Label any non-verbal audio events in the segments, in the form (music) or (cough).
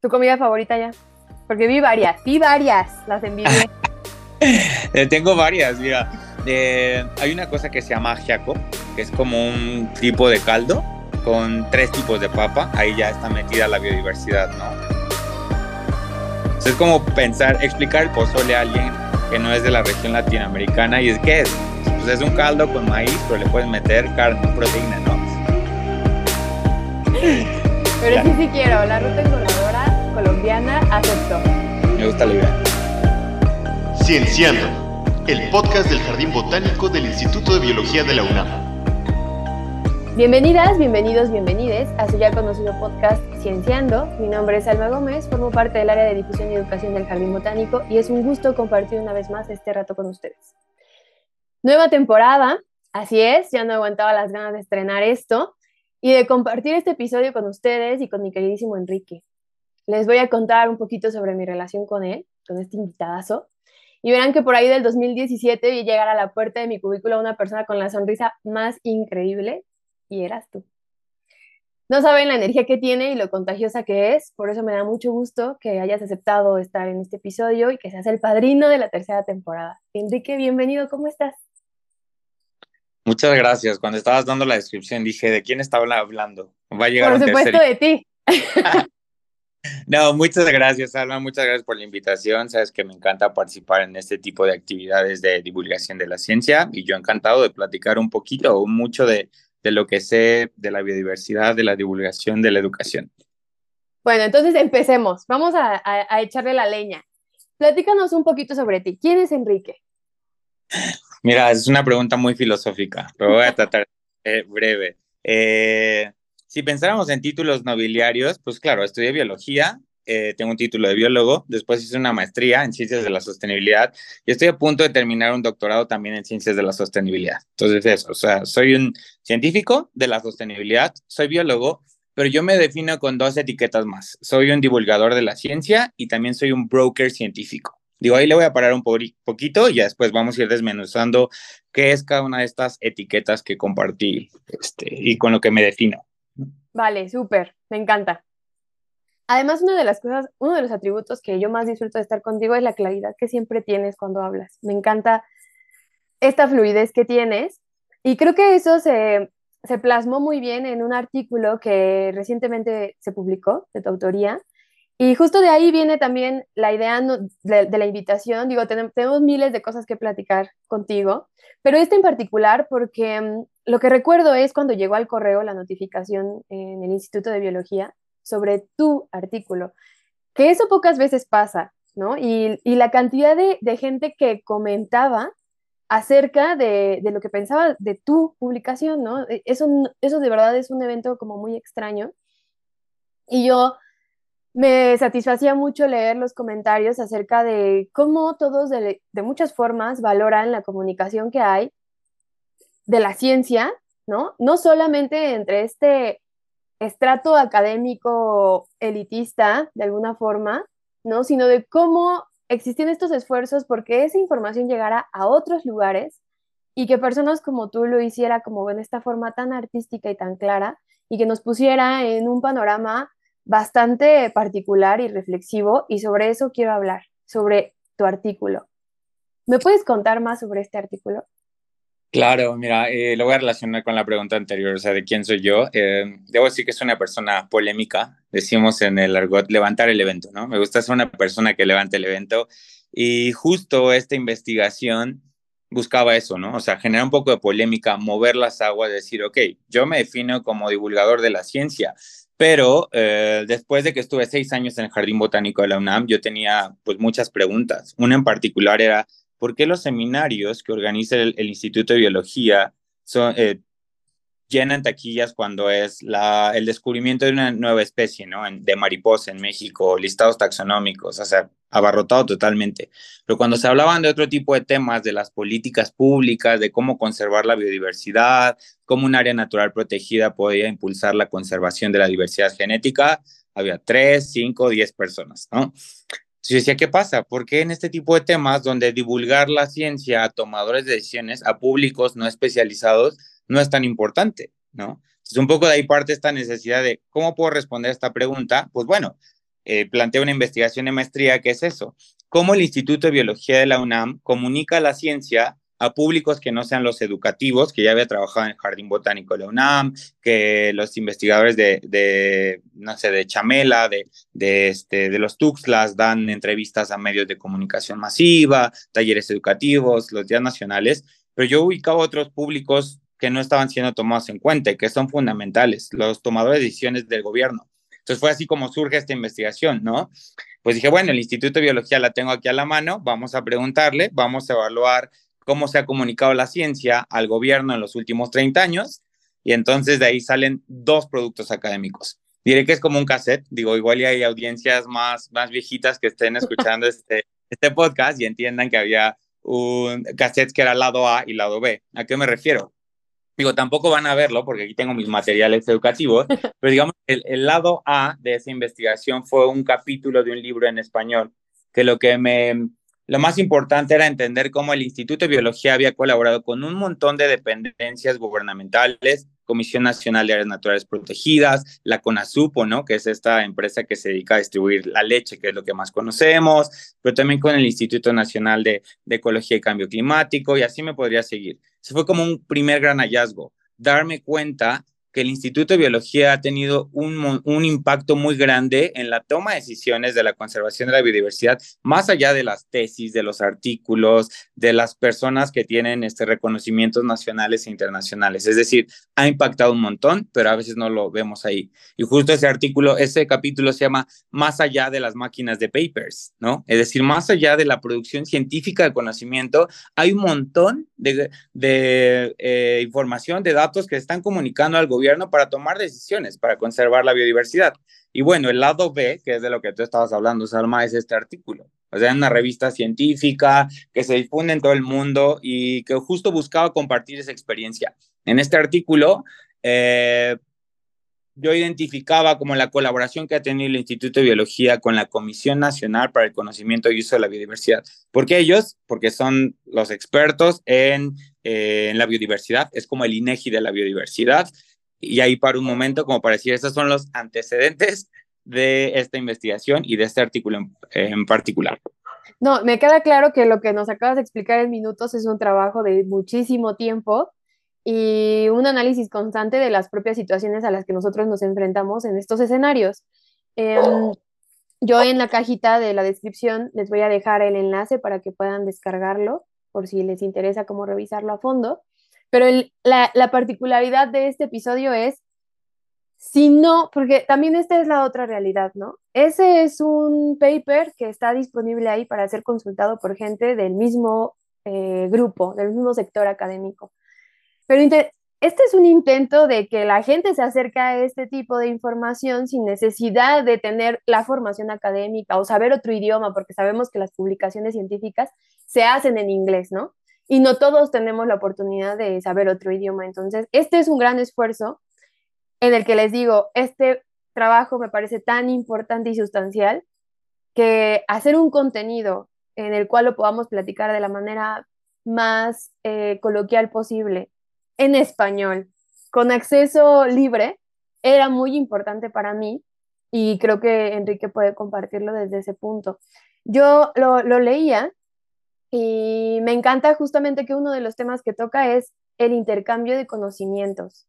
¿Tu comida favorita ya? Porque vi varias, vi varias, las envidié. (laughs) Eh, tengo varias, mira. Eh, hay una cosa que se llama ajiaco, que es como un tipo de caldo con tres tipos de papa. Ahí ya está metida la biodiversidad, ¿no? es como pensar, explicar el pozole a alguien que no es de la región latinoamericana y es que es, pues es un caldo con maíz, pero le puedes meter carne, proteína, ¿no? Pero sí, sí quiero, la ruta engordadora colombiana acepto. Me gusta la idea. Cienciando, el podcast del Jardín Botánico del Instituto de Biología de la UNAM. Bienvenidas, bienvenidos, bienvenides a su ya conocido podcast Cienciando. Mi nombre es Alma Gómez, formo parte del área de difusión y educación del Jardín Botánico y es un gusto compartir una vez más este rato con ustedes. Nueva temporada, así es, ya no aguantaba las ganas de estrenar esto y de compartir este episodio con ustedes y con mi queridísimo Enrique. Les voy a contar un poquito sobre mi relación con él, con este invitadazo, y verán que por ahí del 2017 vi llegar a la puerta de mi cubículo una persona con la sonrisa más increíble, y eras tú. No saben la energía que tiene y lo contagiosa que es, por eso me da mucho gusto que hayas aceptado estar en este episodio y que seas el padrino de la tercera temporada. Enrique, bienvenido, ¿cómo estás? Muchas gracias. Cuando estabas dando la descripción dije, ¿de quién estaba hablando? Va a llegar por supuesto de ti. (laughs) no, muchas gracias, Alma. Muchas gracias por la invitación. Sabes que me encanta participar en este tipo de actividades de divulgación de la ciencia y yo encantado de platicar un poquito o mucho de, de lo que sé de la biodiversidad, de la divulgación, de la educación. Bueno, entonces empecemos. Vamos a, a echarle la leña. Platícanos un poquito sobre ti. ¿Quién es Enrique? Mira, es una pregunta muy filosófica, pero voy a tratar eh, breve. Eh, si pensáramos en títulos nobiliarios, pues claro, estudié biología, eh, tengo un título de biólogo, después hice una maestría en ciencias de la sostenibilidad y estoy a punto de terminar un doctorado también en ciencias de la sostenibilidad. Entonces eso, o sea, soy un científico de la sostenibilidad, soy biólogo, pero yo me defino con dos etiquetas más. Soy un divulgador de la ciencia y también soy un broker científico. Digo, ahí le voy a parar un poquito y ya después vamos a ir desmenuzando qué es cada una de estas etiquetas que compartí este, y con lo que me defino. Vale, súper, me encanta. Además, una de las cosas, uno de los atributos que yo más disfruto de estar contigo es la claridad que siempre tienes cuando hablas. Me encanta esta fluidez que tienes y creo que eso se, se plasmó muy bien en un artículo que recientemente se publicó de tu autoría, y justo de ahí viene también la idea de, la invitación. Digo, tenemos, miles de cosas que platicar contigo, pero este en particular porque mm, lo que recuerdo es cuando llegó al correo la notificación en el Instituto de Biología sobre tu artículo, que eso pocas veces pasa, ¿no? Y, la cantidad de, gente que comentaba acerca de, lo que pensaba de tu publicación, ¿no? E, eso, eso de verdad es un evento como muy extraño. Y yo me satisfacía mucho leer los comentarios acerca de cómo todos de, muchas formas valoran la comunicación que hay de la ciencia, ¿no? No solamente entre este estrato académico elitista, de alguna forma, ¿no? Sino de cómo existen estos esfuerzos porque esa información llegara a otros lugares y que personas como tú lo hiciera como en esta forma tan artística y tan clara y que nos pusiera en un panorama bastante particular y reflexivo y sobre eso quiero hablar, sobre tu artículo. ¿Me puedes contar más sobre este artículo? Claro, mira, eh, lo voy a relacionar con la pregunta anterior, o sea, de quién soy yo. Eh, debo decir que es una persona polémica, decimos en el argot, levantar el evento, ¿no? Me gusta ser una persona que levante el evento y justo esta investigación buscaba eso, ¿no? O sea, generar un poco de polémica, mover las aguas, decir, ok, yo me defino como divulgador de la ciencia, pero eh, después de que estuve seis años en el Jardín Botánico de la UNAM, yo tenía pues muchas preguntas. Una en particular era, ¿por qué los seminarios que organiza el, Instituto de Biología son, eh, llenan taquillas cuando es el descubrimiento de una nueva especie, ¿no? de mariposa en México, listados taxonómicos, o sea, abarrotado totalmente. Pero cuando se hablaban de otro tipo de temas, de las políticas públicas, de cómo conservar la biodiversidad, cómo un área natural protegida podía impulsar la conservación de la diversidad genética, había tres, cinco, diez personas, ¿no? Yo decía, ¿qué pasa? ¿Por qué en este tipo de temas donde divulgar la ciencia a tomadores de decisiones, a públicos no especializados, no es tan importante, ¿no? Entonces, un poco de ahí parte esta necesidad de cómo puedo responder a esta pregunta. Pues bueno, eh, planteé una investigación de maestría que es eso, cómo el Instituto de Biología de la UNAM comunica la ciencia a públicos que no sean los educativos, que ya había trabajado en el Jardín Botánico de la UNAM, que los investigadores de, no sé, de Chamela, de, de, este, de los Tuxtlas dan entrevistas a medios de comunicación masiva, talleres educativos, los días nacionales, pero yo ubicaba otros públicos que no estaban siendo tomados en cuenta y que son fundamentales, los tomadores de decisiones del gobierno. Entonces fue así como surge esta investigación, ¿no? Pues dije, bueno, el Instituto de Biología la tengo aquí a la mano, vamos a preguntarle, vamos a evaluar cómo se ha comunicado la ciencia al gobierno en los últimos 30 años y entonces de ahí salen dos productos académicos. Diré que es como un cassette, digo, igual hay audiencias más, más viejitas que estén escuchando (laughs) este, este podcast y entiendan que había un cassette que era lado A y lado B. ¿A qué me refiero? Digo, tampoco van a verlo porque aquí tengo mis materiales educativos, (laughs) pero digamos, el, el lado A de esa investigación fue un capítulo de un libro en español que lo que me, lo más importante era entender cómo el Instituto de Biología había colaborado con un montón de dependencias gubernamentales, Comisión Nacional de Áreas Naturales Protegidas, la CONASUPO, ¿no? que es esta empresa que se dedica a distribuir la leche, que es lo que más conocemos, pero también con el Instituto Nacional de, de Ecología y Cambio Climático, y así me podría seguir. Ese fue como un primer gran hallazgo, darme cuenta que el Instituto de Biología ha tenido un, un, impacto muy grande en la toma de decisiones de la conservación de la biodiversidad, más allá de las tesis, de los artículos, de las personas que tienen este reconocimientos nacionales e internacionales. Es decir, ha impactado un montón, pero a veces no lo vemos ahí. Y justo ese artículo, ese capítulo se llama Más allá de las máquinas de papers, ¿no? Es decir, más allá de la producción científica de conocimiento, hay un montón de, eh, información, de datos que están comunicando al gobierno para tomar decisiones, para conservar la biodiversidad. Y bueno, el lado B, que es de lo que tú estabas hablando, Salma, es este artículo. O sea, una revista científica que se difunde en todo el mundo y que justo buscaba compartir esa experiencia. En este artículo, eh, yo identificaba como la colaboración que ha tenido el Instituto de Biología con la Comisión Nacional para el Conocimiento y Uso de la Biodiversidad. ¿Por qué ellos? Porque son los expertos en, eh, en la biodiversidad, es como el INEGI de la biodiversidad. Y ahí para un momento, como para decir, esos son los antecedentes de esta investigación y de este artículo en, en particular. No, me queda claro que lo que nos acabas de explicar en minutos es un trabajo de muchísimo tiempo y un análisis constante de las propias situaciones a las que nosotros nos enfrentamos en estos escenarios. Em, yo en la cajita de la descripción les voy a dejar el enlace para que puedan descargarlo por si les interesa cómo revisarlo a fondo. Pero la, la particularidad de este episodio es, si no, porque también esta es la otra realidad, ¿no? Ese es un paper que está disponible ahí para ser consultado por gente del mismo eh, grupo, del mismo sector académico. Pero este es un intento de que la gente se acerque a este tipo de información sin necesidad de tener la formación académica o saber otro idioma, porque sabemos que las publicaciones científicas se hacen en inglés, ¿no? Y no todos tenemos la oportunidad de saber otro idioma. Entonces, este es un gran esfuerzo en el que les digo, este trabajo me parece tan importante y sustancial que hacer un contenido en el cual lo podamos platicar de la manera más eh, coloquial posible en español, con acceso libre, era muy importante para mí y creo que Enrique puede compartirlo desde ese punto. Yo lo, leía y me encanta justamente que uno de los temas que toca es el intercambio de conocimientos.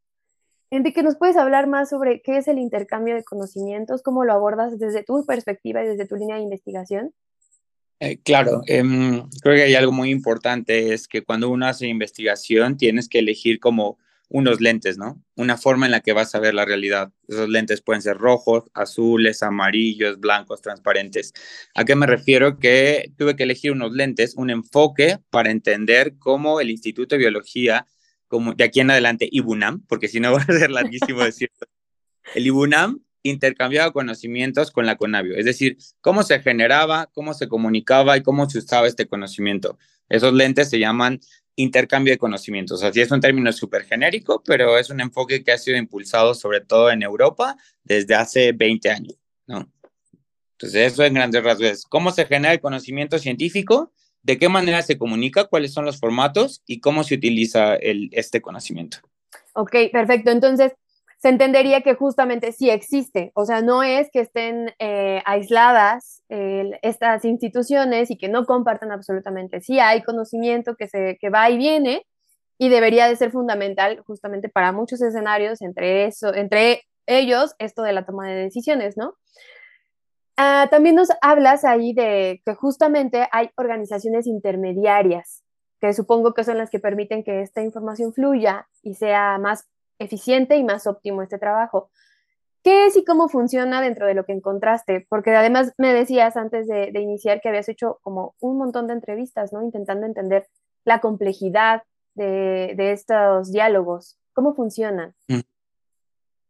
Enrique, ¿nos puedes hablar más sobre qué es el intercambio de conocimientos? ¿Cómo lo abordas desde tu perspectiva y desde tu línea de investigación? Eh, claro, eh, creo que hay algo muy importante, es que cuando uno hace investigación tienes que elegir como unos lentes, ¿no? Una forma en la que vas a ver la realidad. Esos lentes pueden ser rojos, azules, amarillos, blancos, transparentes. ¿A qué me refiero? Que tuve que elegir unos lentes, un enfoque para entender cómo el Instituto de Biología, como de aquí en adelante IBUNAM, porque si no (laughs) va a ser larguísimo decirlo, el IBUNAM intercambiaba conocimientos con la Conavio, es decir, cómo se generaba, cómo se comunicaba y cómo se usaba este conocimiento. Esos lentes se llaman intercambio de conocimientos. Así es un término súper genérico, pero es un enfoque que ha sido impulsado sobre todo en Europa desde hace 20 años, ¿no? Entonces, eso en grandes rasgos cómo se genera el conocimiento científico, de qué manera se comunica, cuáles son los formatos y cómo se utiliza el, este conocimiento. Ok, perfecto. Entonces, se entendería que justamente sí existe, o sea, no es que estén eh, aisladas estas instituciones y que no compartan absolutamente, sí hay conocimiento que, se, que va y viene y debería de ser fundamental justamente para muchos escenarios, entre, eso, entre ellos esto de la toma de decisiones, ¿no? Ah, también nos hablas ahí de que justamente hay organizaciones intermediarias, que supongo que son las que permiten que esta información fluya y sea más eficiente y más óptimo este trabajo. ¿Qué es y cómo funciona dentro de lo que encontraste? Porque además me decías antes de, iniciar que habías hecho como un montón de entrevistas, ¿no? Intentando entender la complejidad de, estos diálogos. ¿Cómo funcionan? Mm.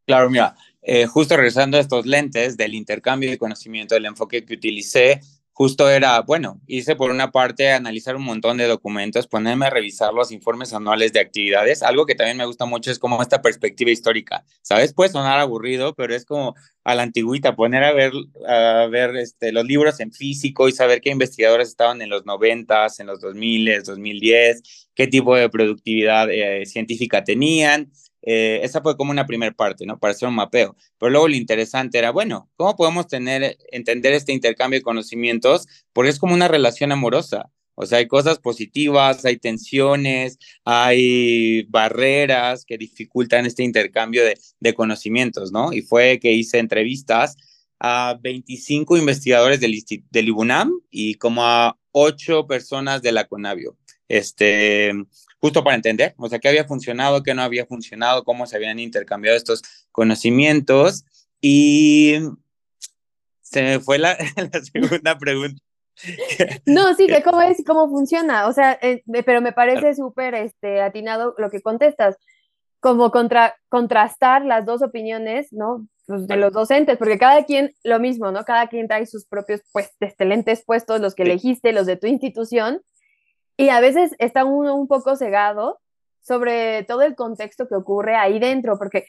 Claro, mira, eh, justo regresando a estos lentes del intercambio de conocimiento, del enfoque que utilicé, justo era, bueno, hice por una parte analizar un montón de documentos, ponerme a revisar los informes anuales de actividades. Algo que también me gusta mucho es como esta perspectiva histórica, ¿sabes? Puede sonar aburrido, pero es como a la antigüita, poner a ver, a ver este, los libros en físico y saber qué investigadores estaban en los 90, en los 2000, 2010, qué tipo de productividad eh, científica tenían eh, esa fue como una primera parte, ¿no? Para hacer un mapeo. Pero luego lo interesante era, bueno, ¿cómo podemos tener, entender este intercambio de conocimientos? Porque es como una relación amorosa. O sea, hay cosas positivas, hay tensiones, hay barreras que dificultan este intercambio de, conocimientos, ¿no? Y fue que hice entrevistas a 25 investigadores del, del IBUNAM y como a 8 personas de la CONAVIO. Este, justo para entender, o sea, qué había funcionado, qué no había funcionado, cómo se habían intercambiado estos conocimientos. Y se me fue (laughs) la, segunda pregunta. No, sí, que cómo es cómo funciona, o sea, eh, pero me parece súper este, atinado lo que contestas, como contra, contrastar las dos opiniones, ¿no? Pues, de los docentes, porque cada quien, lo mismo, ¿no? Cada quien trae sus propios pues, excelentes puestos, los que elegiste, los de tu institución, y a veces está uno un poco cegado sobre todo el contexto que ocurre ahí dentro, porque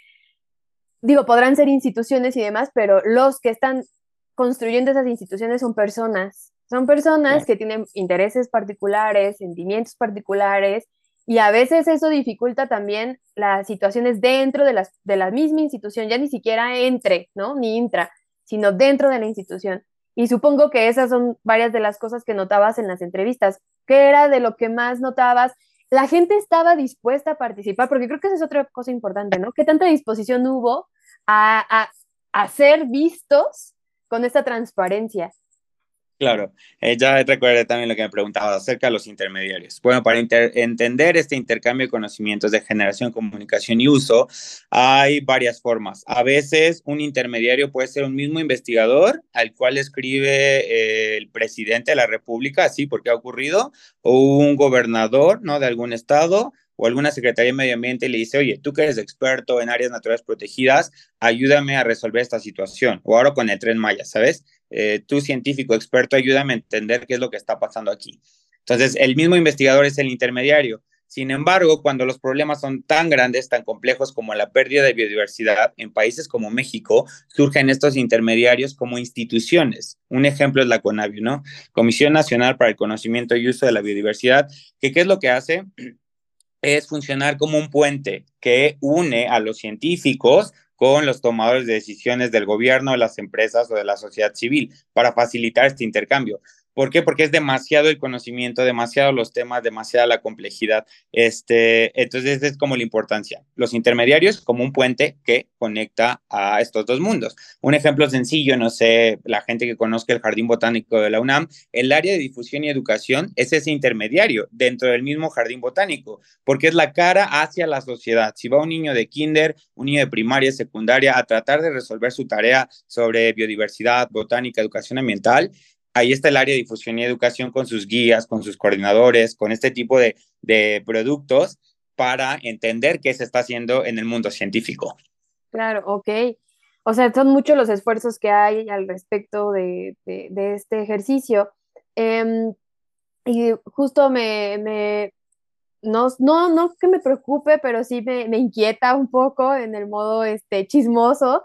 digo, podrán ser instituciones y demás, pero los que están construyendo esas instituciones son personas, son personas que tienen intereses particulares, sentimientos particulares, y a veces eso dificulta también las situaciones dentro de, las, de la misma institución, ya ni siquiera entre, ¿no? Ni intra, sino dentro de la institución. Y supongo que esas son varias de las cosas que notabas en las entrevistas. ¿Qué era de lo que más notabas? La gente estaba dispuesta a participar, porque creo que esa es otra cosa importante, ¿no? ¿Qué tanta disposición hubo a, a, ser vistos con esta transparencia? Claro, eh, ya recuerdo también lo que me preguntaba acerca de los intermediarios. Bueno, para entender este intercambio de conocimientos de generación, comunicación y uso, hay varias formas. A veces un intermediario puede ser un mismo investigador al cual escribe eh, el presidente de la República, así porque ha ocurrido, o un gobernador, ¿no? De algún estado, o alguna secretaría de medio ambiente y le dice, oye, tú que eres experto en áreas naturales protegidas, ayúdame a resolver esta situación. O ahora con el tren Maya, ¿sabes? Eh, tú científico experto, ayúdame a entender qué es lo que está pasando aquí. Entonces, el mismo investigador es el intermediario. Sin embargo, cuando los problemas son tan grandes, tan complejos como la pérdida de biodiversidad en países como México, surgen estos intermediarios como instituciones. Un ejemplo es la CONAVIO, ¿no? Comisión Nacional para el Conocimiento y Uso de la Biodiversidad, que qué es lo que hace? Es funcionar como un puente que une a los científicos con los tomadores de decisiones del gobierno, de las empresas o de la sociedad civil para facilitar este intercambio. ¿Por qué? Porque es demasiado el conocimiento, demasiado los temas, demasiada la complejidad. Este, entonces, es como la importancia. Los intermediarios como un puente que conecta a estos dos mundos. Un ejemplo sencillo, no sé, la gente que conozca el Jardín Botánico de la UNAM, el área de difusión y educación es ese intermediario dentro del mismo Jardín Botánico, porque es la cara hacia la sociedad. Si va un niño de kinder, un niño de primaria, secundaria, a tratar de resolver su tarea sobre biodiversidad, botánica, educación ambiental, ahí está el área de difusión y educación con sus guías, con sus coordinadores, con este tipo de, productos para entender qué se está haciendo en el mundo científico. Claro, ok. O sea, son muchos los esfuerzos que hay al respecto de, este ejercicio. Em, y justo me, no, no, no que me preocupe, pero sí me, me, inquieta un poco en el modo este, chismoso.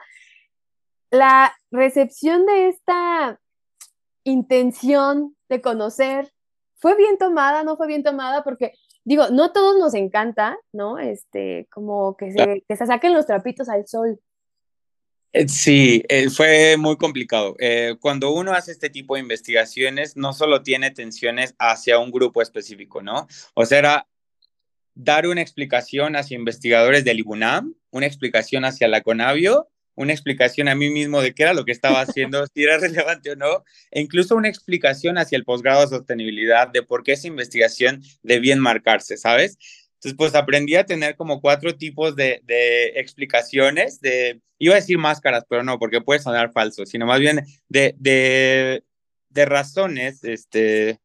La recepción de esta intención de conocer, ¿fue bien tomada? ¿No fue bien tomada? Porque digo, no a todos nos encanta, ¿no? Este, como que se, que se saquen los trapitos al sol. Eh, sí, eh, fue muy complicado. Eh, cuando uno hace este tipo de investigaciones, no solo tiene tensiones hacia un grupo específico, ¿no? O sea, era dar una explicación hacia investigadores del IBUNAM, una explicación hacia la CONAVIO, una explicación a mí mismo de qué era lo que estaba haciendo, si era (laughs) relevante o no, e incluso una explicación hacia el posgrado de sostenibilidad de por qué esa investigación debía enmarcarse, ¿sabes? Entonces, pues aprendí a tener como cuatro tipos de, de, explicaciones, de, iba a decir máscaras, pero no, porque puede sonar falso, sino más bien de, de, de razones, este,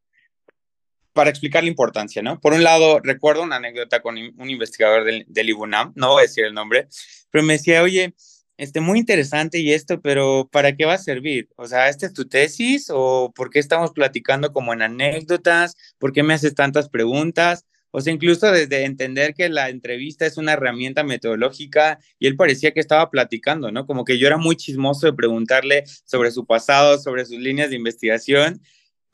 para explicar la importancia, ¿no? Por un lado, recuerdo una anécdota con un investigador del, del IBUNAM, no voy a decir el nombre, pero me decía, oye, este, muy interesante y esto, pero ¿para qué va a servir? O sea, ¿esta es tu tesis o por qué estamos platicando como en anécdotas? ¿Por qué me haces tantas preguntas? O sea, incluso desde entender que la entrevista es una herramienta metodológica y él parecía que estaba platicando, ¿no? Como que yo era muy chismoso de preguntarle sobre su pasado, sobre sus líneas de investigación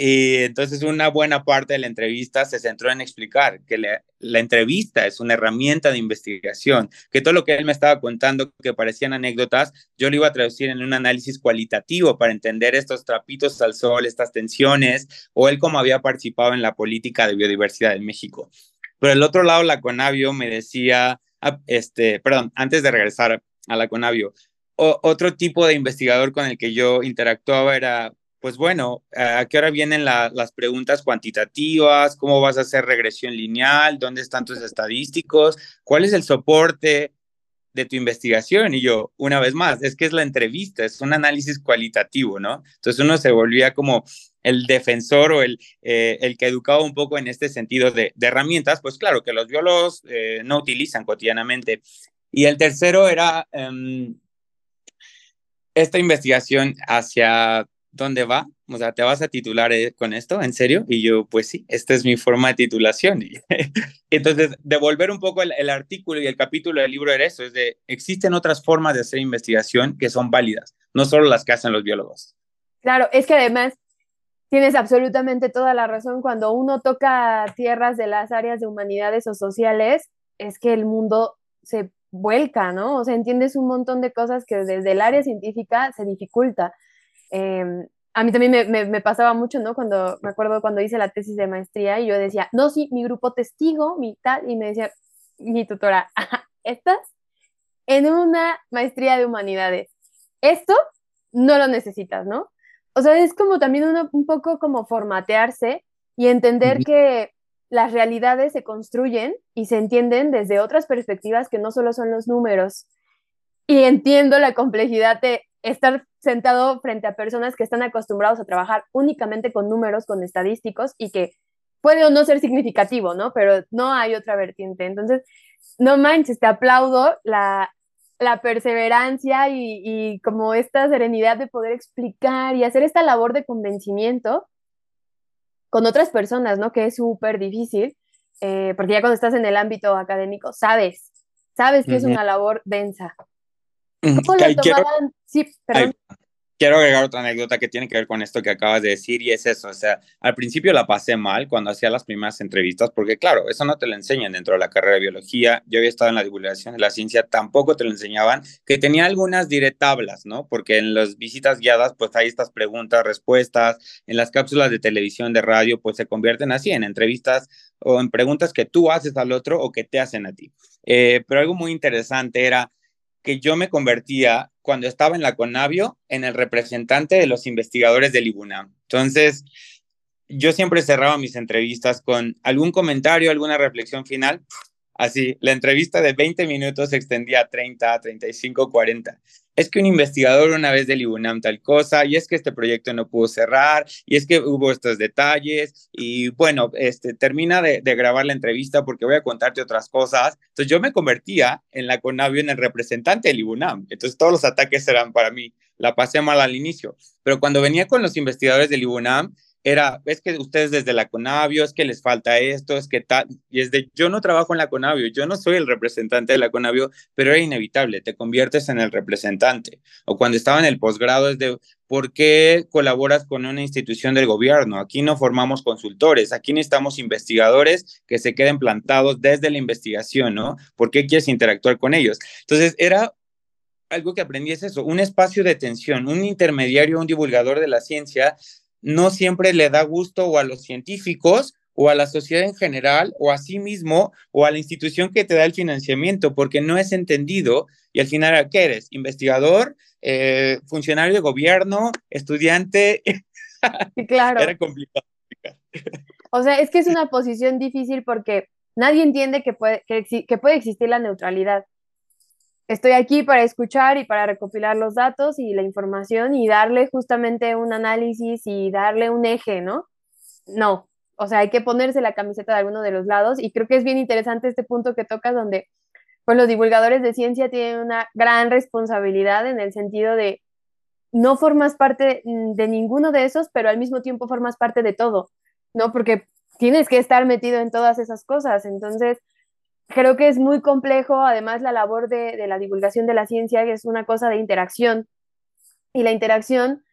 y entonces una buena parte de la entrevista se centró en explicar que la, entrevista es una herramienta de investigación, que todo lo que él me estaba contando que parecían anécdotas, yo lo iba a traducir en un análisis cualitativo para entender estos trapitos al sol, estas tensiones, o él cómo había participado en la política de biodiversidad en México. Pero el otro lado, la Conavio me decía, ah, este, perdón, antes de regresar a la Conavio, otro tipo de investigador con el que yo interactuaba era pues bueno, ¿a qué hora vienen las preguntas cuantitativas? ¿Cómo vas a hacer regresión lineal? ¿Dónde están tus estadísticos? ¿Cuál es el soporte de tu investigación? Y yo, una vez más, es que es la entrevista, es un análisis cualitativo, ¿no? Entonces uno se volvía como el defensor o el, eh, el que educaba un poco en este sentido de, herramientas, pues claro, que los biólogos eh, no utilizan cotidianamente. Y el tercero era em, esta investigación hacia ¿dónde va? O sea, ¿te vas a titular eh, con esto? ¿En serio? Y yo, pues sí, esta es mi forma de titulación. (laughs) Entonces, devolver un poco el, artículo y el capítulo del libro era eso, es de, existen otras formas de hacer investigación que son válidas, no solo las que hacen los biólogos. Claro, es que además tienes absolutamente toda la razón. Cuando uno toca tierras de las áreas de humanidades o sociales, es que el mundo se vuelca, ¿no? O sea, entiendes un montón de cosas que desde el área científica se dificulta. Em, a mí también me, pasaba mucho, ¿no? Cuando me acuerdo cuando hice la tesis de maestría y yo decía, no, sí, mi grupo testigo, mi tal, y me decía mi tutora, estás en una maestría de humanidades. Esto no lo necesitas, ¿no? O sea, es como también un poco como formatearse y entender que las realidades se construyen y se entienden desde otras perspectivas que no solo son los números. Y entiendo la complejidad de estar sentado frente a personas que están acostumbrados a trabajar únicamente con números, con estadísticos y que puede o no ser significativo, ¿no? Pero no hay otra vertiente. Entonces, no manches, te aplaudo la, la perseverancia y, y, como esta serenidad de poder explicar y hacer esta labor de convencimiento con otras personas, ¿no? Que es súper difícil, eh, porque ya cuando estás en el ámbito académico, sabes, sabes que es una labor densa. ¿Cómo lo tomaban? Sí, perdón quiero agregar otra anécdota que tiene que ver con esto que acabas de decir y es eso, o sea, al principio la pasé mal cuando hacía las primeras entrevistas porque claro, eso no te lo enseñan dentro de la carrera de biología, yo había estado en la divulgación de la ciencia, tampoco te lo enseñaban, que tenía algunas directablas, ¿no? Porque en las visitas guiadas pues hay estas preguntas, respuestas, en las cápsulas de televisión, de radio, pues se convierten así en entrevistas o en preguntas que tú haces al otro o que te hacen a ti. Eh, pero algo muy interesante era que yo me convertía cuando estaba en la Conavio en el representante de los investigadores del IBUNAM. Entonces, yo siempre cerraba mis entrevistas con algún comentario, alguna reflexión final. Así, la entrevista de 20 minutos se extendía a 30, 35, 40 es que un investigador una vez del IBUNAM tal cosa, y es que este proyecto no pudo cerrar, y es que hubo estos detalles, y bueno, este, termina de, grabar la entrevista porque voy a contarte otras cosas. Entonces yo me convertía en la Conavio en el representante del IBUNAM. Entonces todos los ataques eran para mí. La pasé mal al inicio, pero cuando venía con los investigadores del IBUNAM, era, es que ustedes desde la Conavio, es que les falta esto, es que tal, y es de, yo no trabajo en la Conavio, yo no soy el representante de la Conavio, pero era inevitable, te conviertes en el representante. O cuando estaba en el posgrado es de, ¿por qué colaboras con una institución del gobierno? Aquí no formamos consultores, aquí necesitamos investigadores que se queden plantados desde la investigación, ¿no? ¿Por qué quieres interactuar con ellos? Entonces, era algo que aprendí es eso, un espacio de tensión, un intermediario, un divulgador de la ciencia, no siempre le da gusto o a los científicos o a la sociedad en general o a sí mismo o a la institución que te da el financiamiento, porque no es entendido y al final, ¿qué eres? ¿Investigador? Eh, ¿Funcionario de gobierno? ¿Estudiante? (laughs) claro. Era complicado. (laughs) O sea, es que es una posición difícil porque nadie entiende que puede, que puede existir la neutralidad estoy aquí para escuchar y para recopilar los datos y la información y darle justamente un análisis y darle un eje, ¿no? No, o sea, hay que ponerse la camiseta de alguno de los lados y creo que es bien interesante este punto que tocas donde pues los divulgadores de ciencia tienen una gran responsabilidad en el sentido de no formas parte de ninguno de esos, pero al mismo tiempo formas parte de todo, ¿no? Porque tienes que estar metido en todas esas cosas, entonces creo que es muy complejo, además la labor de, la divulgación de la ciencia es una cosa de interacción y la interacción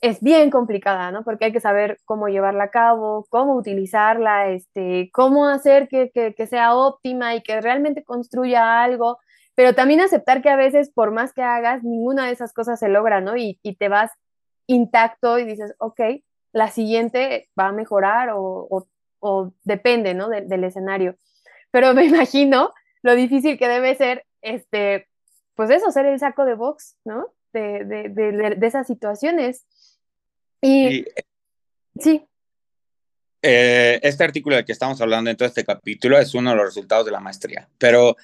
es bien complicada, ¿no? Porque hay que saber cómo llevarla a cabo, cómo utilizarla, este, cómo hacer que, sea óptima y que realmente construya algo, pero también aceptar que a veces, por más que hagas, ninguna de esas cosas se logra, ¿no? Y, te vas intacto y dices, ok, la siguiente va a mejorar o, depende, ¿no? del escenario pero me (laughs) imagino lo difícil que debe ser, este, pues eso, ser el saco de box, ¿no? De, de, de, esas situaciones. Y, sí. Eh, este artículo del que estamos hablando en todo este capítulo es uno de los resultados de la maestría, pero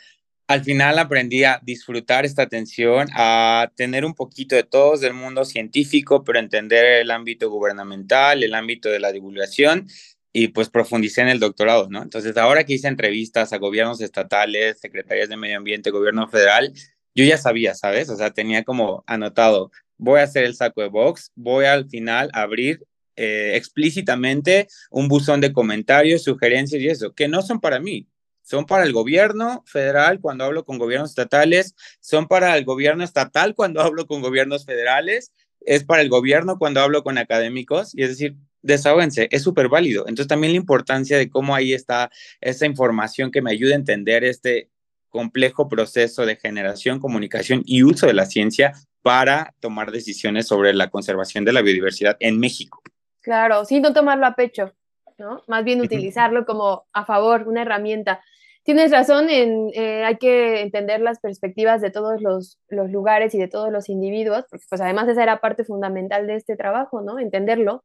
al final aprendí a disfrutar esta atención, a tener un poquito de todos del mundo científico, pero entender el ámbito gubernamental, el ámbito de la divulgación y pues profundicé en el doctorado, ¿no? Entonces, ahora que hice entrevistas a gobiernos estatales, secretarías de medio ambiente, gobierno federal, yo ya sabía, ¿sabes? O sea, tenía como anotado, voy a hacer el saco de box, voy al final a abrir eh, explícitamente un buzón de comentarios, sugerencias y eso, que no son para mí, son para el gobierno federal cuando hablo con gobiernos estatales, son para el gobierno estatal cuando (laughs) hablo con gobiernos federales, es para el gobierno cuando hablo con académicos, y es decir, desahóguense, es súper válido. Entonces también la importancia de cómo ahí está esa información que me ayuda a entender este complejo proceso de generación, comunicación y uso de la ciencia para tomar decisiones sobre la conservación de la biodiversidad en México. Claro, sin no tomarlo a pecho, ¿no? Más bien utilizarlo como a favor, una herramienta. Tienes razón, en, eh, hay que entender las perspectivas de todos los, los, lugares y de todos los individuos, porque pues además esa era parte fundamental de este trabajo, ¿no? Entenderlo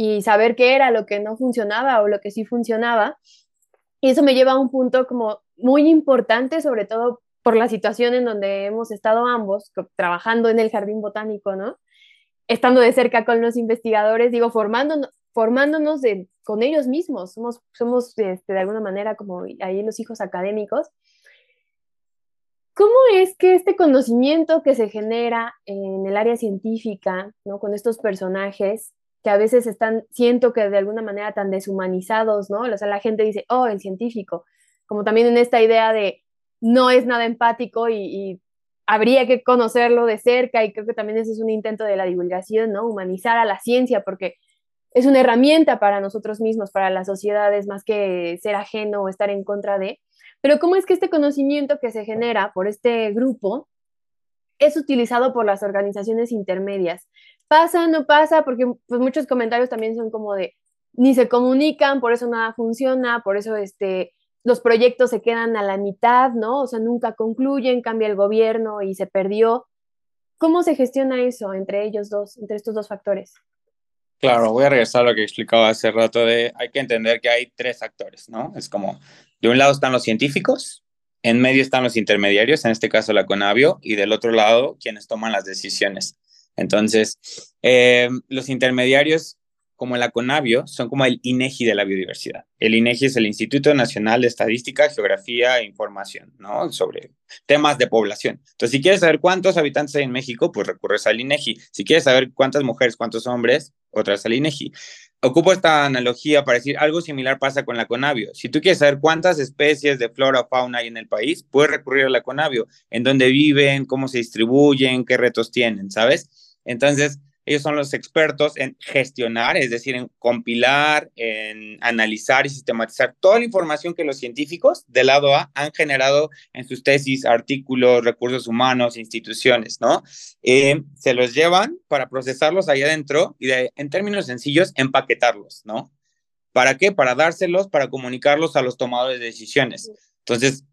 y saber qué era lo que no funcionaba o lo que sí funcionaba. Y eso me lleva a un punto como muy importante, sobre todo por la situación en donde hemos estado ambos, trabajando en el jardín botánico, ¿no? Estando de cerca con los investigadores, digo, formándonos, formándonos de, con ellos mismos, somos, somos este, de alguna manera como ahí los hijos académicos. ¿Cómo es que este conocimiento que se genera en el área científica, ¿no? con estos personajes, que a veces están, siento que de alguna manera tan deshumanizados, ¿no? O sea, la gente dice, oh, el científico, como también en esta idea de no es nada empático y, habría que conocerlo de cerca y creo que también ese es un intento de la divulgación, ¿no? Humanizar a la ciencia porque es una herramienta para nosotros mismos, para las sociedades, más que ser ajeno o estar en contra de. Pero ¿cómo es que este conocimiento que se genera por este grupo es utilizado por las organizaciones intermedias? Pasa, no pasa, porque pues muchos comentarios también son como de ni se comunican, por eso nada funciona, por eso este, los proyectos se quedan a la mitad, ¿no? O sea, nunca concluyen, cambia el gobierno y se perdió. ¿Cómo se gestiona eso entre ellos dos, entre estos dos factores? Claro, voy a regresar a lo que explicaba hace rato de hay que entender que hay tres actores, ¿no? Es como, de un lado están los científicos, en medio están los intermediarios, en este caso la Conavio, y del otro lado quienes toman las decisiones. Entonces, eh, los intermediarios como la CONAVIO son como el INEGI de la biodiversidad. El INEGI es el Instituto Nacional de Estadística, Geografía e Información, ¿no? Sobre temas de población. Entonces, si quieres saber cuántos habitantes hay en México, pues recurres al INEGI. Si quieres saber cuántas mujeres, cuántos hombres, otras al INEGI. ocupo esta analogía para decir algo similar pasa con la Conavio. Si tú quieres saber cuántas especies de flora o fauna hay en el país, puedes recurrir a la Conavio, en dónde viven, cómo se distribuyen, qué retos tienen, ¿sabes? Entonces, ellos son los expertos en gestionar, es decir, en compilar, en analizar y sistematizar toda la información que los científicos del lado A han generado en sus tesis, artículos, recursos humanos, instituciones, ¿no? Eh, se los llevan para procesarlos ahí adentro y en términos sencillos, empaquetarlos, ¿no? ¿Para qué? Para dárselos, para comunicarlos a los tomadores de decisiones. Entonces,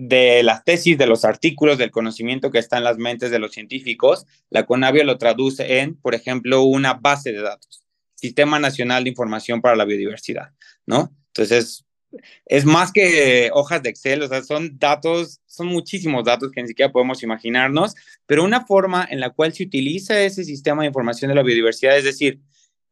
de las tesis, de los artículos, del conocimiento que está en las mentes de los científicos, la CONAVIO lo traduce en, por ejemplo, una base de datos, Sistema Nacional de Información para la Biodiversidad, ¿no? Entonces, es más que hojas de Excel, o sea, son datos, son muchísimos datos que ni siquiera podemos imaginarnos, pero una forma en la cual se utiliza ese sistema de información de la biodiversidad, es decir,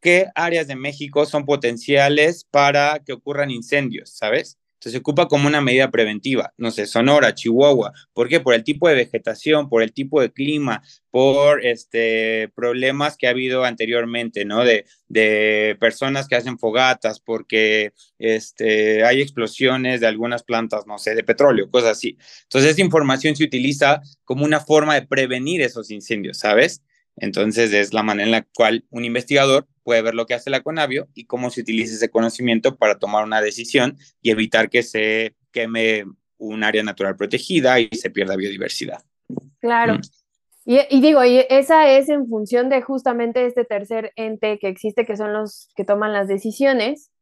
qué áreas de México son potenciales para que ocurran incendios, ¿sabes? Se ocupa como una medida preventiva. No sé, Sonora, Chihuahua. ¿Por qué? Por el tipo de vegetación, por el tipo de clima, por este, problemas que ha habido anteriormente, ¿no? De, de personas que hacen fogatas, porque este, hay explosiones de algunas plantas, no sé, de petróleo, cosas así. Entonces, esa información se utiliza como una forma de prevenir esos incendios, ¿sabes? Entonces, es la manera en la cual un investigador puede ver lo que hace la Conavio y cómo se utiliza ese conocimiento para tomar una decisión y evitar que se queme un área natural protegida y se pierda biodiversidad. Claro. Mm. Y, digo, y esa es en función de justamente este tercer ente que existe, que son los que toman las decisiones,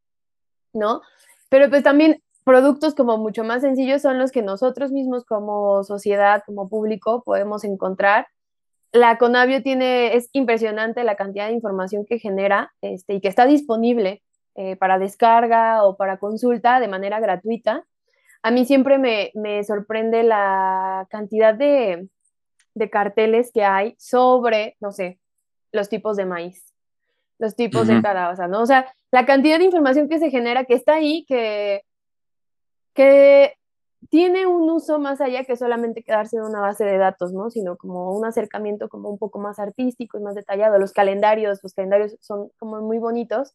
¿no? Pero pues también productos como mucho más sencillos son los que nosotros mismos como sociedad, como público, podemos encontrar la Conavio tiene, es impresionante la cantidad de información que genera este, y que está disponible eh, para descarga o para consulta de manera gratuita. A mí siempre me, sorprende la cantidad de, carteles que hay sobre, no sé, los tipos de maíz, los tipos de calabaza, ¿no? O sea, la cantidad de información que se genera, que está ahí, que, que tiene un uso más allá que solamente quedarse en una base de datos, ¿no? Sino como un acercamiento como un poco más artístico y más detallado. Los calendarios, los calendarios son como muy bonitos.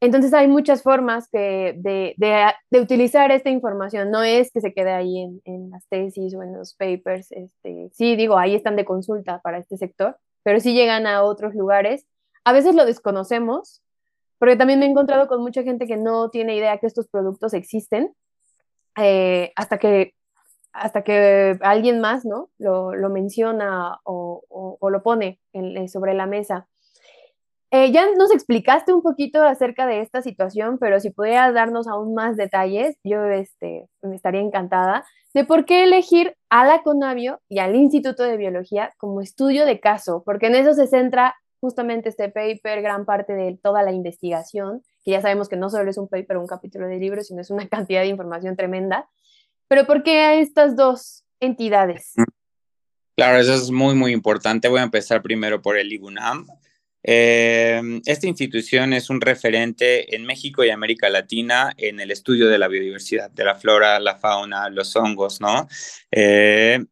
Entonces hay muchas formas que de, de, utilizar esta información. No es que se quede ahí en, en, las tesis o en los papers. Este, sí, digo, ahí están de consulta para este sector, pero sí llegan a otros lugares. A veces lo desconocemos, porque también me he encontrado con mucha gente que no tiene idea que estos productos existen eh, hasta, que, hasta que alguien más ¿no? lo, lo menciona o, o, lo pone en, sobre la mesa. Eh, ya nos explicaste un poquito acerca de esta situación, pero si pudieras darnos aún más detalles, yo este, me estaría encantada de por qué elegir a la Conavio y al Instituto de Biología como estudio de caso, porque en eso se centra justamente este paper, gran parte de toda la investigación, que ya sabemos que no solo es un paper o un capítulo de libro, sino es una (laughs) cantidad de información tremenda. Pero ¿por qué a estas dos entidades? Claro, eso es muy, muy importante. Voy a empezar primero por el IBUNAM. Eh, esta institución es un referente en México y América Latina en el estudio de la biodiversidad, de la flora, la fauna, los hongos, ¿no? Eh,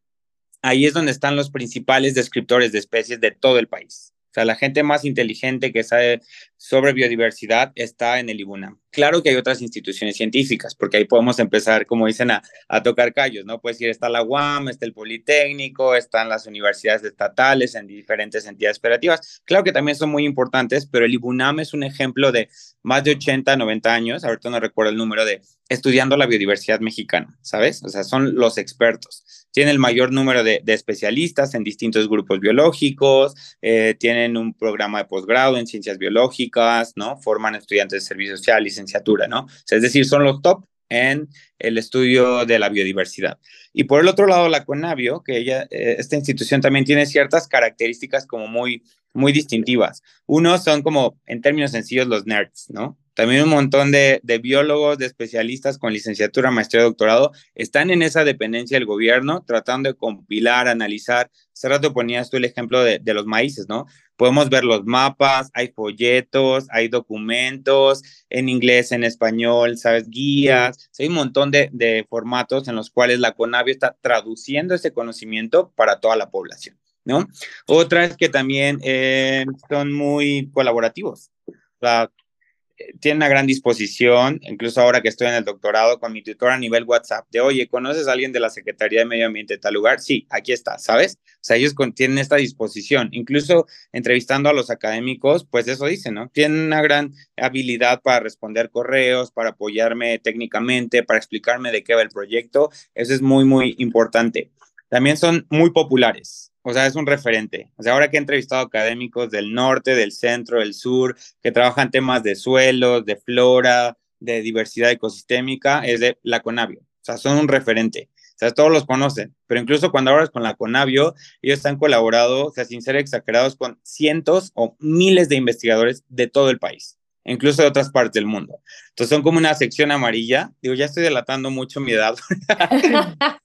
ahí es donde están los principales descriptores de especies de todo el país. O sea, la gente más inteligente que sabe sobre biodiversidad está en el IBUNAM. Claro que hay otras instituciones científicas, porque ahí podemos empezar, como dicen, a, tocar callos, ¿no? Puedes decir, está la UAM, está el Politécnico, están las universidades estatales en diferentes entidades operativas. Claro que también son muy importantes, pero el IBUNAM es un ejemplo de más de 80, 90 años, ahorita no recuerdo el número de estudiando la biodiversidad mexicana, ¿sabes? O sea, son los expertos tiene el mayor número de, especialistas en distintos grupos biológicos, eh, tienen un programa de posgrado en ciencias biológicas, ¿no? Forman estudiantes de servicio social, licenciatura, ¿no? es decir, son los top en el estudio de la biodiversidad. Y por el otro lado, la CONAVIO, que ella, eh, esta institución también tiene ciertas características como muy, muy distintivas. Uno son como, en términos sencillos, los nerds, ¿no? También un montón de, biólogos, de especialistas con licenciatura, maestría, doctorado, están en esa dependencia del gobierno, tratando de compilar, analizar. Hace rato ponías tú el ejemplo de, los maíces, ¿no? Podemos ver los mapas, hay folletos, hay documentos en inglés, en español, ¿sabes? Guías. hay un montón de, formatos en los cuales la CONAVIO está traduciendo ese conocimiento para toda la población, ¿no? Otra es que también eh, son muy colaborativos sea, tiene una gran disposición, incluso ahora que estoy en el doctorado con mi tutor a nivel WhatsApp, de, oye, ¿conoces a alguien de la Secretaría de Medio Ambiente de tal lugar? Sí, aquí está, ¿sabes? O sea, ellos tienen esta disposición, incluso entrevistando a los académicos, pues eso dice, ¿no? Tienen una gran habilidad para responder correos, para apoyarme técnicamente, para explicarme de qué va el proyecto, eso es muy, muy importante. También son muy populares, o sea, es un referente. O sea, ahora que he entrevistado académicos del norte, del centro, del sur, que trabajan temas de suelos, de flora, de diversidad ecosistémica, es de la Conavio. O sea, son un referente. O sea, todos los conocen, pero incluso cuando hablas con la Conavio, ellos han colaborado, o sea, sin ser exagerados, con cientos o miles de investigadores de todo el país, incluso de otras partes del mundo. Entonces son como una sección amarilla. Digo, ya estoy delatando mucho mi edad. (laughs) (laughs)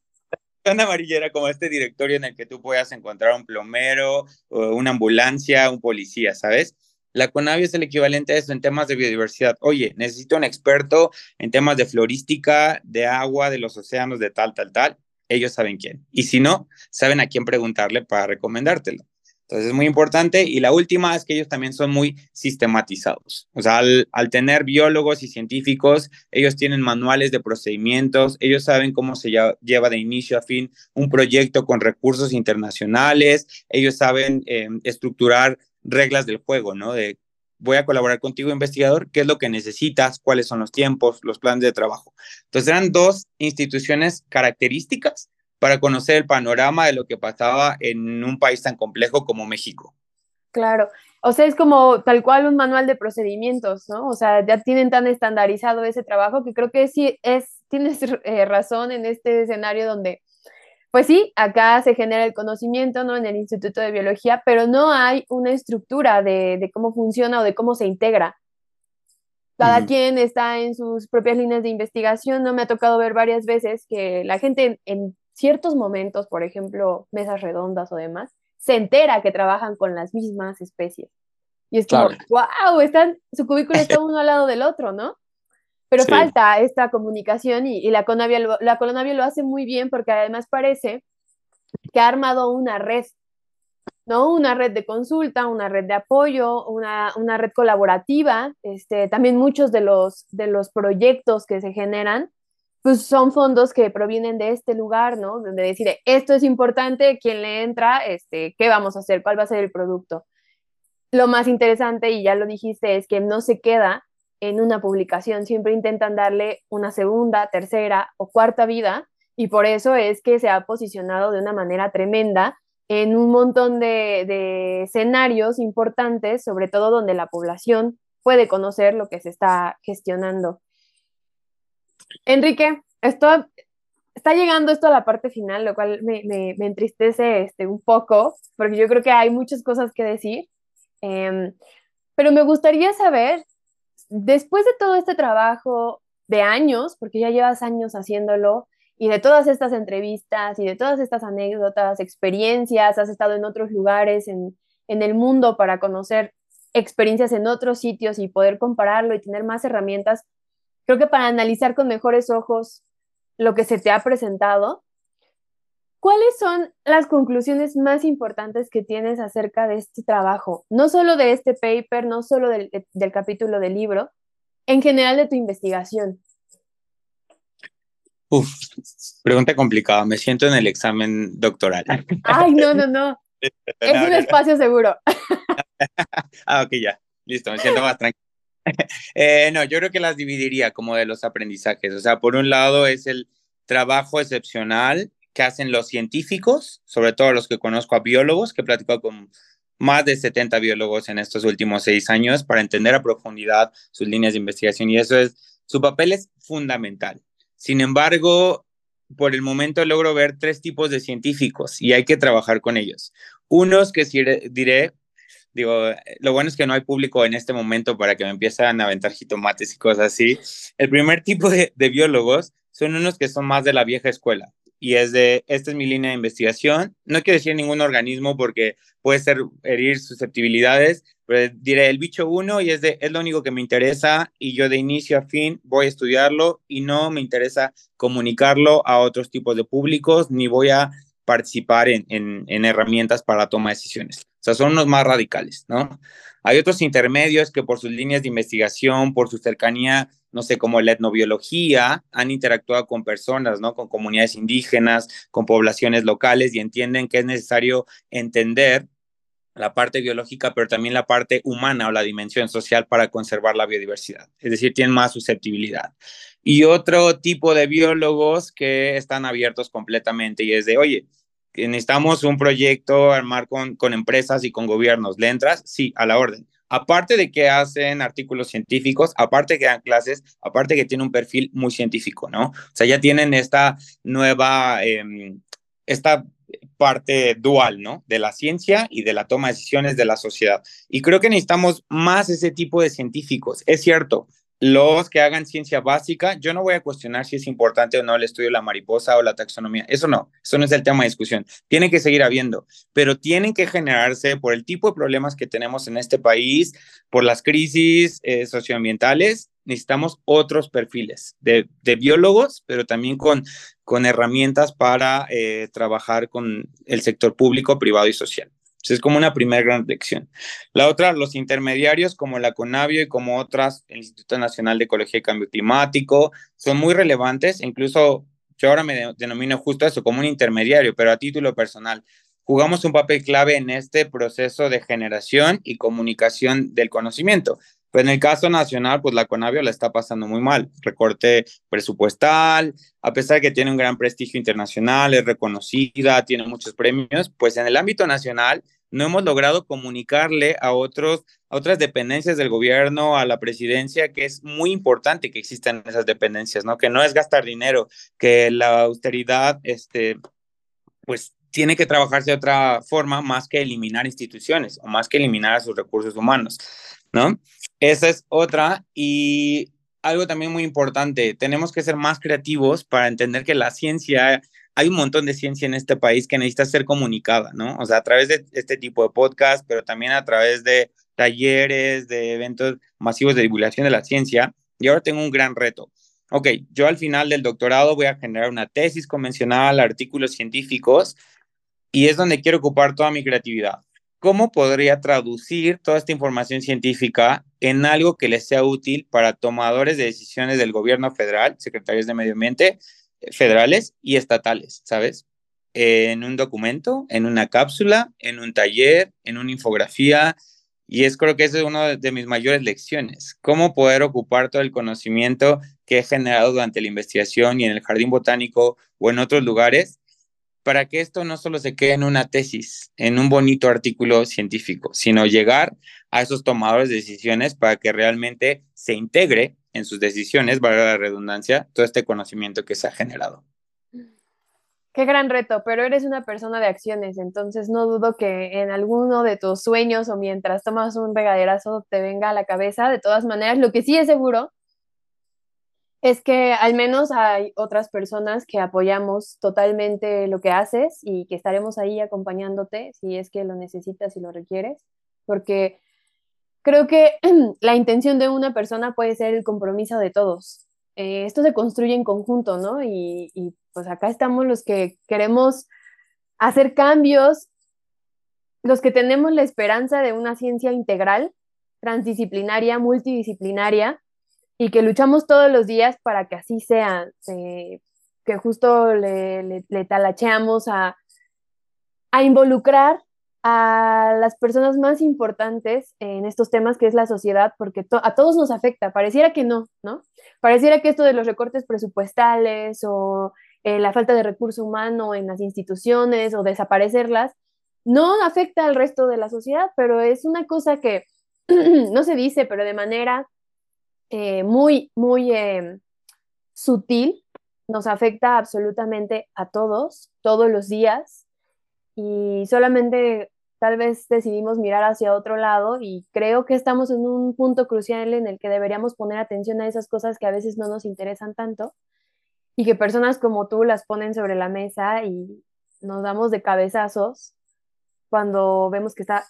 Una amarillera como este directorio en el que tú puedas encontrar un plomero, una ambulancia, un policía, ¿sabes? La CONAVI es el equivalente a eso en temas de biodiversidad. Oye, necesito un experto en temas de florística, de agua, de los océanos, de tal, tal, tal. Ellos saben quién. Y si no, saben a quién preguntarle para recomendártelo. Entonces es muy importante. Y la última es que ellos también son muy sistematizados. O sea, al, tener biólogos y científicos, ellos tienen manuales de procedimientos, ellos saben cómo se lleva de inicio a fin un proyecto con recursos internacionales, ellos saben em, estructurar reglas del juego, ¿no? De voy a colaborar contigo, investigador, qué es lo que necesitas, cuáles son los tiempos, los planes de trabajo. Entonces eran dos instituciones características para conocer el panorama de lo que pasaba en un país tan complejo como México. Claro, o sea, es como tal cual un manual de procedimientos, ¿no? O sea, ya tienen tan estandarizado ese trabajo que creo que sí es, tienes eh, razón en este escenario donde, pues sí, acá se genera el conocimiento, ¿no? En el Instituto de Biología, pero no hay una estructura de, de cómo funciona o de cómo se integra. Cada quien está en sus propias líneas de investigación, ¿no? Me ha tocado ver varias veces que la gente en ciertos momentos, por ejemplo, mesas redondas o demás, se entera que trabajan con las mismas especies. Y es como, wow, están, su cubículo está (laughs) uno al lado del otro, ¿no? Pero falta esta comunicación y, la, Conavia lo, la Conavia lo hace muy bien porque además parece que ha armado una red, ¿no? Una red de consulta, una red de apoyo, una, una red colaborativa. Este, también muchos de los, de los proyectos que se generan pues son fondos que provienen de este lugar, ¿no? Donde decir, esto es importante, quién le entra, este, qué vamos a hacer, cuál va a ser el producto. Lo más interesante, y ya lo dijiste, es que no se queda en una publicación, siempre intentan darle una segunda, tercera o cuarta vida, y por eso es que se ha posicionado de una manera tremenda en un montón de, de escenarios importantes, sobre todo donde la población puede conocer lo que se está gestionando. Enrique, esto, está llegando esto a la parte final, lo cual me, entristece este, un poco, porque yo creo que hay muchas cosas que decir. Em, pero me gustaría saber, después de todo este trabajo de años, porque ya llevas años haciéndolo, y de todas estas entrevistas y de todas estas anécdotas, experiencias, has estado en otros lugares en, en el mundo para conocer experiencias en otros sitios y poder compararlo y tener más herramientas creo que para analizar con mejores ojos lo que se te ha presentado, ¿cuáles son las conclusiones más importantes que tienes acerca de este trabajo? No solo de este paper, no solo del, capítulo del libro, en general de tu investigación. Uf, pregunta complicada. Me siento en el examen doctoral. Ay, no, no, no. (laughs) Es un espacio seguro. (laughs) ah, ok, ya. Listo, me siento más tranquilo. (laughs) Eh, no, yo creo que las dividiría como de los aprendizajes. O sea, por un lado es el trabajo excepcional que hacen los científicos, sobre todo los que conozco a biólogos, que he platicado con más de 70 biólogos en estos últimos seis años para entender a profundidad sus líneas de investigación y eso es, su papel es fundamental. Sin embargo, por el momento logro ver tres tipos de científicos y hay que trabajar con ellos. Unos que diré digo, lo bueno es que no hay público en este momento para que me empiezan a aventar jitomates y cosas así. El primer tipo de, biólogos son unos que son más de la vieja escuela y es de, esta es mi línea de investigación. No quiero decir ningún organismo porque puede ser herir susceptibilidades, pero diré el bicho uno y es de, es lo único que me interesa y yo de inicio a fin voy a estudiarlo y no me interesa comunicarlo a otros tipos de públicos ni voy a participar en, en, en herramientas para toma de decisiones. O sea, son unos más radicales, ¿no? Hay otros intermedios que por sus líneas de investigación, por su cercanía, no sé, como la etnobiología, han interactuado con personas, ¿no? Con comunidades indígenas, con poblaciones locales y entienden que es necesario entender la parte biológica, pero también la parte humana o la dimensión social para conservar la biodiversidad. Es decir, tienen más susceptibilidad. Y otro tipo de biólogos que están abiertos completamente y es de, oye, necesitamos un proyecto armar con, con empresas y con gobiernos. ¿Le entras? Sí, a la orden. Aparte de que hacen artículos científicos, aparte que dan clases, aparte que tienen un perfil muy científico, ¿no? O sea, ya tienen esta nueva, em, esta parte dual, ¿no? De la ciencia y de la toma de decisiones de la sociedad. Y creo que necesitamos más ese tipo de científicos. Es cierto, los que hagan ciencia básica, yo no voy a cuestionar si es importante o no el estudio de la mariposa o la taxonomía. Eso no, eso no es el tema de discusión. Tiene que seguir habiendo, pero tienen que generarse por el tipo de problemas que tenemos en este país, por las crisis eh, socioambientales. Necesitamos otros perfiles de, biólogos, pero también con, herramientas para eh, trabajar con el sector público, privado y social es como una primera gran lección. La otra, los intermediarios como la CONAVIO y como otras, el Instituto Nacional de Ecología y Cambio Climático, son muy relevantes. Incluso yo ahora me denomino justo eso, como un intermediario, pero a título personal. Jugamos un papel clave en este proceso de generación y comunicación del conocimiento. Pues en el caso nacional, pues la Conavio la está pasando muy mal. Recorte presupuestal, a pesar que tiene un gran prestigio internacional, es reconocida, tiene muchos premios, pues en el ámbito nacional no hemos logrado comunicarle a otros a otras dependencias del gobierno, a la presidencia, que es muy importante que existan esas dependencias, ¿no? Que no es gastar dinero, que la austeridad, este, pues tiene que trabajarse de otra forma más que eliminar instituciones o más que eliminar a sus recursos humanos, ¿no? Esa es otra. Y algo también muy importante, tenemos que ser más creativos para entender que la ciencia, hay un montón de ciencia en este país que necesita ser comunicada, ¿no? O sea, a través de este tipo de podcast, pero también a través de talleres, de eventos masivos de divulgación de la ciencia. Y ahora tengo un gran reto. Ok, yo al final del doctorado voy a generar una tesis convencional, artículos científicos, y es donde quiero ocupar toda mi creatividad. ¿Cómo podría traducir toda esta información científica en algo que les sea útil para tomadores de decisiones del gobierno federal, secretarios de medio ambiente eh, federales y estatales, ¿sabes? En un documento, en una cápsula, en un taller, en una infografía. Y es creo que esa es una de mis mayores lecciones. Cómo poder ocupar todo el conocimiento que he generado durante la investigación y en el jardín botánico o en otros lugares para que esto no solo se quede en una tesis, en un bonito artículo científico, sino llegar a esos tomadores de decisiones para que realmente se integre en sus decisiones, valga la redundancia, todo este conocimiento que se ha generado. Qué gran reto, pero eres una persona de acciones, entonces no dudo que en alguno de tus sueños o mientras tomas un regaderazo te venga a la cabeza. De todas maneras, lo que sí es seguro es que al menos hay otras personas que apoyamos totalmente lo que haces y que estaremos ahí acompañándote si es que lo necesitas y lo requieres, porque creo que (clears throat) la intención de una persona puede ser el compromiso de todos. Eh, esto se construye en conjunto, ¿no? Y, y pues acá estamos los que queremos hacer cambios, los que tenemos la esperanza de una ciencia integral, transdisciplinaria, multidisciplinaria, y que luchamos todos los días para que así sea, que justo le, talacheamos a, a involucrar a las personas más importantes en estos temas, que es la sociedad, porque a todos nos afecta. Pareciera que no, ¿no? Pareciera que esto de los recortes presupuestales o eh, la falta de recurso humano en las instituciones o desaparecerlas, no afecta al resto de la sociedad, pero es una cosa que (clears throat) no se dice, pero de manera eh, muy, muy eh, sutil, nos afecta absolutamente a todos, todos los días, y solamente tal vez decidimos mirar hacia otro lado y creo que estamos en un punto crucial en el que deberíamos poner atención a esas cosas que a veces no nos interesan tanto y que personas como tú las ponen sobre la mesa y nos damos de cabezazos cuando vemos que está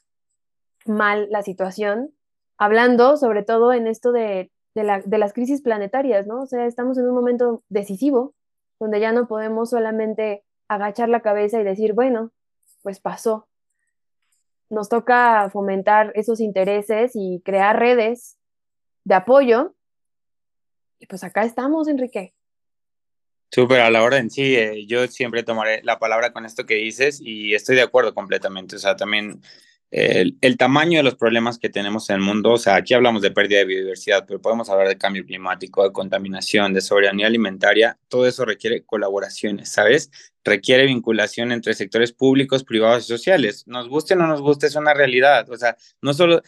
mal la situación, hablando sobre todo en esto de de, las crisis planetarias, ¿no? O sea, estamos en un momento decisivo donde ya no podemos solamente agachar la cabeza y decir, bueno, pues pasó. nos toca fomentar esos intereses y crear redes de apoyo. Y pues acá estamos, Enrique. Súper, a la orden, sí, eh, yo siempre tomaré la palabra con esto que dices y estoy de acuerdo completamente. O sea, también el, tamaño de los problemas que tenemos en el mundo, o sea, aquí hablamos de pérdida de biodiversidad, pero podemos hablar de cambio climático, de contaminación, de soberanía alimentaria, todo eso requiere colaboraciones, ¿sabes? Requiere vinculación entre sectores públicos, privados y sociales. Nos guste o no nos guste, es una realidad. O sea, no solo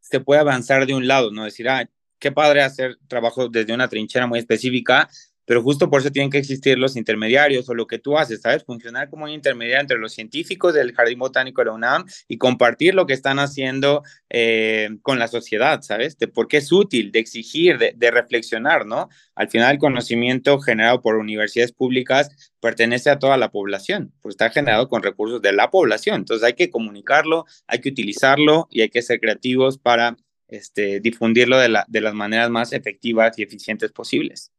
se puede avanzar de un lado, no decir, ah, qué padre hacer trabajo desde una trinchera muy específica, pero justo por eso tienen que existir los intermediarios o lo que tú haces, ¿sabes? Funcionar como un intermediario entre los científicos del Jardín Botánico de la UNAM y compartir lo que están haciendo eh, con la sociedad, ¿sabes? De por qué es útil, de exigir, de, reflexionar, ¿no? Al final, el conocimiento generado por universidades públicas pertenece a toda la población, pues está generado con recursos de la población. Entonces hay que comunicarlo, hay que utilizarlo y hay que ser creativos para este, difundirlo de, de las maneras más efectivas y eficientes posibles.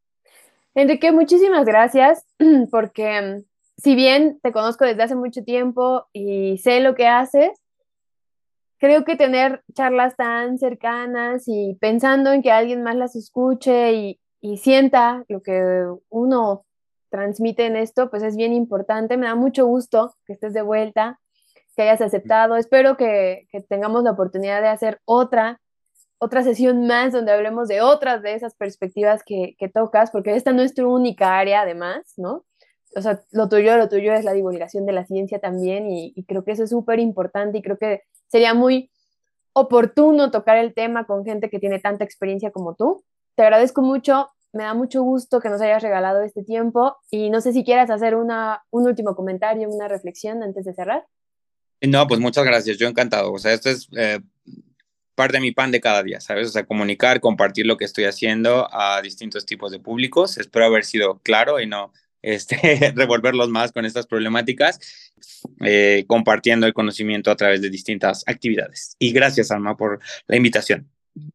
Enrique, muchísimas gracias (clears throat) porque mm, si bien te conozco desde hace mucho tiempo y sé lo que haces, creo que tener charlas tan cercanas y pensando en que alguien más las escuche y, sienta lo que uno transmite en esto, pues es bien importante. Me da mucho gusto que estés de vuelta, que hayas aceptado. Espero que, que tengamos la oportunidad de hacer otra otra sesión más donde hablemos de otras de esas perspectivas que, tocas, porque esta no es tu única área además, ¿no? O sea, lo tuyo, lo tuyo es la divulgación de la ciencia también y, creo que eso es súper importante y creo que sería muy oportuno tocar el tema con gente que tiene tanta experiencia como tú. Te agradezco mucho, me da mucho gusto que nos hayas regalado este tiempo y no sé si quieras hacer una, un último comentario, una reflexión antes de cerrar. No, pues muchas gracias, yo encantado. O sea, esto es eh, parte de mi pan de cada día, ¿sabes? O sea, comunicar, compartir lo que estoy haciendo a distintos tipos de públicos. Espero haber sido claro y no este, (laughs) revolverlos más con estas problemáticas, eh, compartiendo el conocimiento a través de distintas actividades. Y gracias, Alma, por la invitación.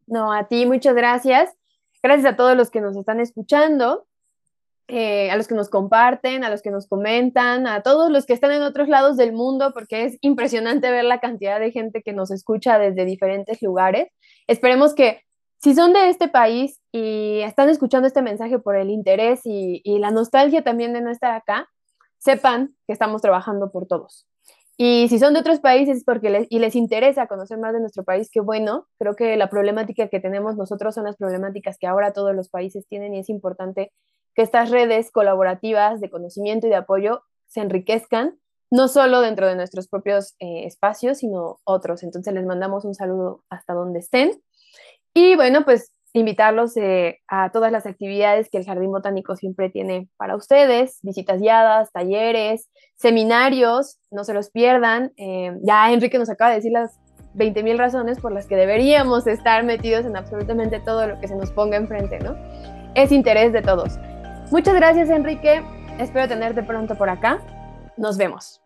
No, a ti, muchas gracias. Gracias a todos los que nos están escuchando. Eh, a los que nos comparten, a los que nos comentan, a todos los que están en otros lados del mundo, porque es impresionante ver la cantidad de gente que nos escucha desde diferentes lugares. Esperemos que si son de este país y están escuchando este mensaje por el interés y, la nostalgia también de no estar acá, sepan que estamos trabajando por todos. Y si son de otros países porque les, y les interesa conocer más de nuestro país, qué bueno. Creo que la problemática que tenemos nosotros son las problemáticas que ahora todos los países tienen y es importante que estas redes colaborativas de conocimiento y de apoyo se enriquezcan, no solo dentro de nuestros propios eh, espacios, sino otros. Entonces les mandamos un saludo hasta donde estén. Y bueno, pues invitarlos eh, a todas las actividades que el Jardín Botánico siempre tiene para ustedes, visitas guiadas, talleres, seminarios, no se los pierdan. Eh, ya Enrique nos acaba de decir las 20.000 razones por las que deberíamos estar metidos en absolutamente todo lo que se nos ponga enfrente, ¿no? Es interés de todos. Muchas gracias, Enrique. Espero tenerte pronto por acá. Nos vemos.